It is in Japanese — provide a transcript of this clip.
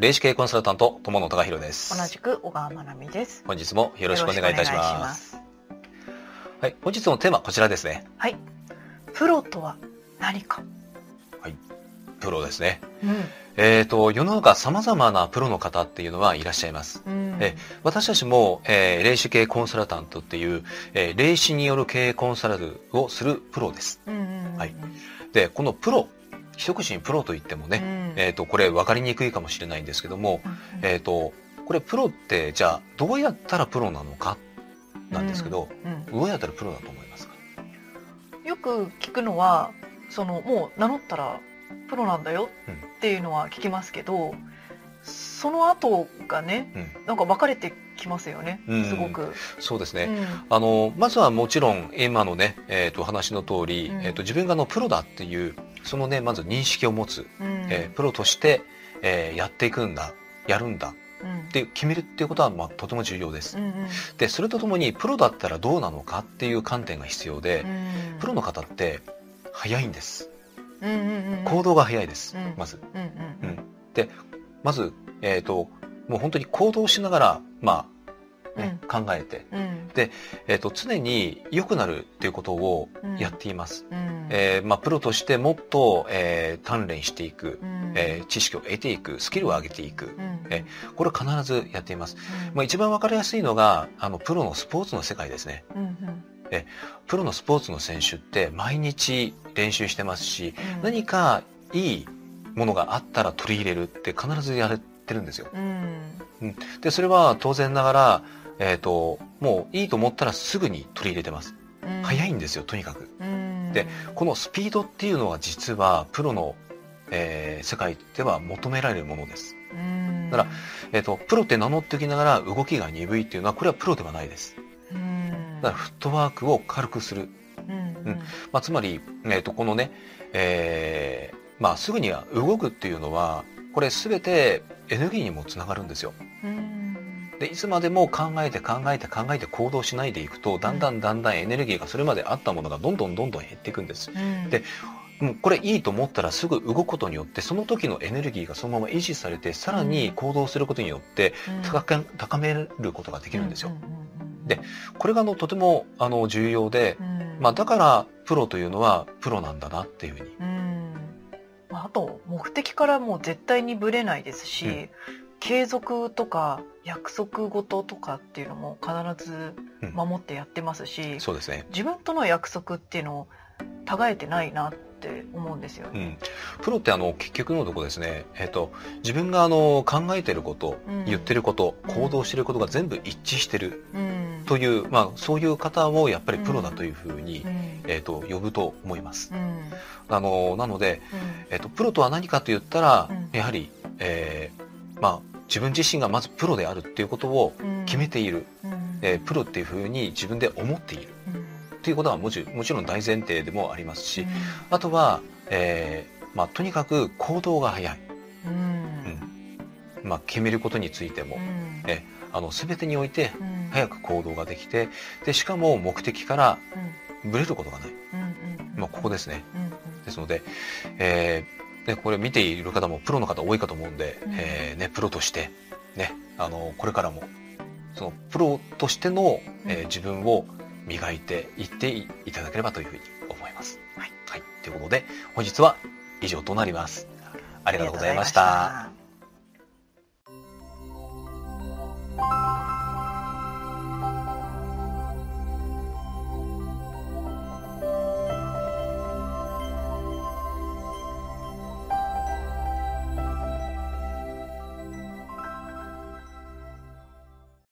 霊視系コンサルタント友野隆弘です。同じく小川真奈美です。本日もよろしくお願いいたします。はい本日のテーマこちらですね。はい。プロとは何か？はい。プロですね、うん。えっ、と世の中様々なプロの方っていうのはいらっしゃいます。うん。え私たちも、えー、霊視系コンサルタントっていう、えー、霊視による経営コンサルをするプロです。うんうんうん。はい。でこのプロ一口にプロと言ってもね、うん。えっ、とこれ分かりにくいかもしれないんですけども、うん。うんえっ、とこれプロってじゃあどうやったらプロなのかなんですけど、うん。どうやったらプロだと思いますか？よく聞くのはそのもう名乗ったらプロなんだようんっていうのは聞きますけど、その後がねうん。なんか分かれてきますよね、うん。すごく。そうですね、うん。あのまずはもちろん今のね、えー、と話の通り、うん。えー、と自分があのプロだっていうそのねまず認識を持つ、うん。えープロとして、えーやっていくんだやるんだうん。って決めるっていうことは、まあ、とても重要です。うんうん。でそれとともにプロだったらどうなのかっていう観点が必要で、うん。プロの方って早いんです。行動が早いです、うん。まず。うんうんまず、えー、ともう本当に行動しながら、まあね考えて、うん。えー、と常に良くなるっていうことをうん。やっています、うん。えーまあ、プロとしてもっと、えー鍛錬していく、うん。えー知識を得ていく。スキルを上げていく。うん。えこれを必ずやっています、うん。まあ、一番わかりやすいのがあのプロのスポーツの世界ですね。うんうん。プロのスポーツの選手って毎日練習してますしうん。何かいいものがあったら取り入れるって必ずやってるんですよ。うん。でそれは当然ながら、えー、ともういいと思ったらすぐに取り入れてます。うん。早いんですよとにかく。うん。でこのスピードっていうのは実はプロの、えー世界では求められるものです、うん。だからえー、とプロって名乗っておきながら動きが鈍いっていうのはこれはプロではないです。うん。だからフットワークを軽くする、うん。うん。まあ、つまり、えー、とこのね、えーまあ、すぐには動くっていうのはこれ全てエネルギーにもつながるんですよ。うん。でいつまでも考えて考えて考えて行動しないでいくとだんだんだんだんエネルギーがそれまであったものがどんどんどんどん減っていくんです。うん。でもうこれいいと思ったらすぐ動くことによってその時のエネルギーがそのまま維持されてさらに行動することによってうん。高めることができるんですよ。でこれがあのとてもあの重要で、うん。まあ、だからプロというのはプロなんだなっていうふうに。ああと目的からもう絶対にぶれないですし、うん継続とか約束事とかっていうのも必ずうん守ってやってますし、そうですね。自分との約束っていうのをたがえてないなって思うんですよね。うん、プロってあの結局のとこですね、えっと自分があの考えてること、うん。言ってることうん。行動してることが全部一致してるうん。という、まあ、そういう方をやっぱりプロだというふうに、うん。えっと呼ぶと思います。うん。あのなので、えっとプロとは何かと言ったら、うん。やはり、えーまあ、自分自身がまずプロであるっていうことをうん。決めている、うん。えープロっていうふうに自分で思っている。うんっていうことはもちもちろん大前提でもありますし、うん。あとは、えーまあ、とにかく行動が早い、うん。まあ、決めることについても、うん。えあの全てにおいてうん。早く行動ができてでしかも目的からうん。ぶれることがない、うんうん。まあ、ここですね。うんうん。ですので、えーでこれ見ている方もプロの方多いかと思うんで、うん。えーね、プロとして、ね、あのこれからもそのプロとしての、えーうん。自分を磨いていっていいただければというふうに思います。はいはい、ということで本日は以上となります。ありがとうございました